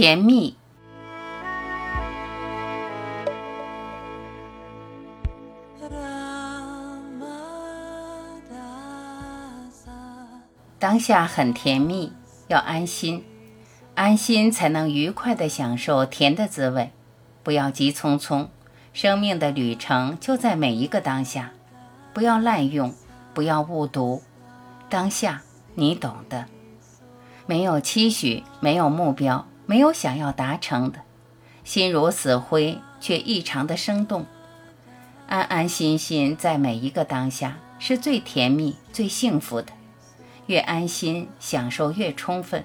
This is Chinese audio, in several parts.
甜蜜。当下很甜蜜，要安心，安心才能愉快地享受甜的滋味。不要急匆匆，生命的旅程就在每一个当下。不要滥用，不要误读。当下，你懂的。没有期许，没有目标，没有想要达成的，心如死灰，却异常的生动。安安心心在每一个当下，是最甜蜜、最幸福的。越安心，享受越充分。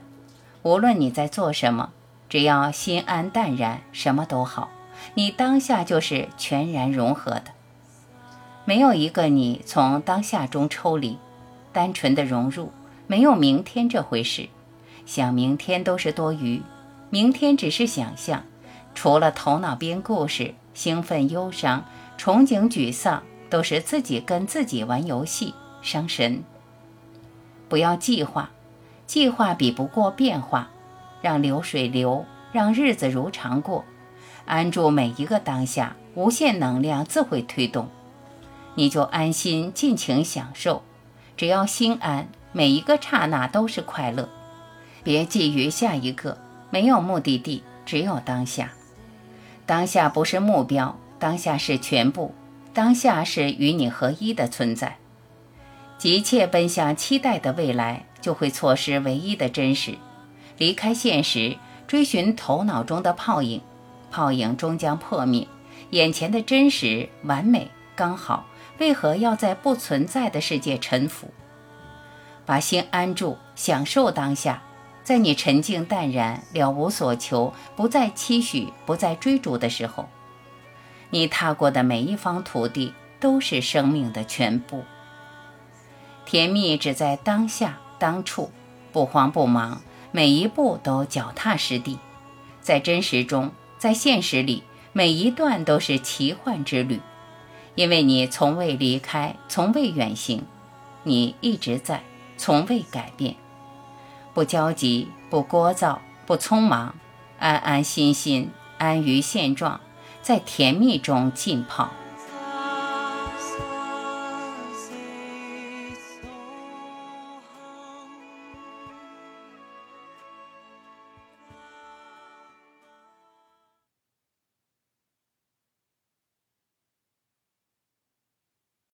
无论你在做什么，只要心安淡然，什么都好。你当下就是全然融合的，没有一个你从当下中抽离，单纯的融入。没有明天这回事，想明天都是多余。明天只是想象，除了头脑编故事，兴奋、忧伤、憧憬、沮丧，都是自己跟自己玩游戏，伤神。不要计划，计划比不过变化，让流水流，让日子如常过，安住每一个当下，无限能量自会推动，你就安心尽情享受，只要心安，每一个刹那都是快乐。别觊觎下一个，没有目的地，只有当下。当下不是目标，当下是全部，当下是与你合一的存在。急切奔向期待的未来，就会错失唯一的真实。离开现实，追寻头脑中的泡影，泡影终将破灭。眼前的真实、完美、刚好，为何要在不存在的世界沉浮？把心安住，享受当下。在你沉静淡然、了无所求、不再期许、不再追逐的时候，你踏过的每一方土地，都是生命的全部。甜蜜只在当下当处，不慌不忙，每一步都脚踏实地。在真实中，在现实里，每一段都是奇幻之旅，因为你从未离开，从未远行，你一直在，从未改变。不焦急，不聒噪，不匆忙，安安心心，安于现状，在甜蜜中浸泡。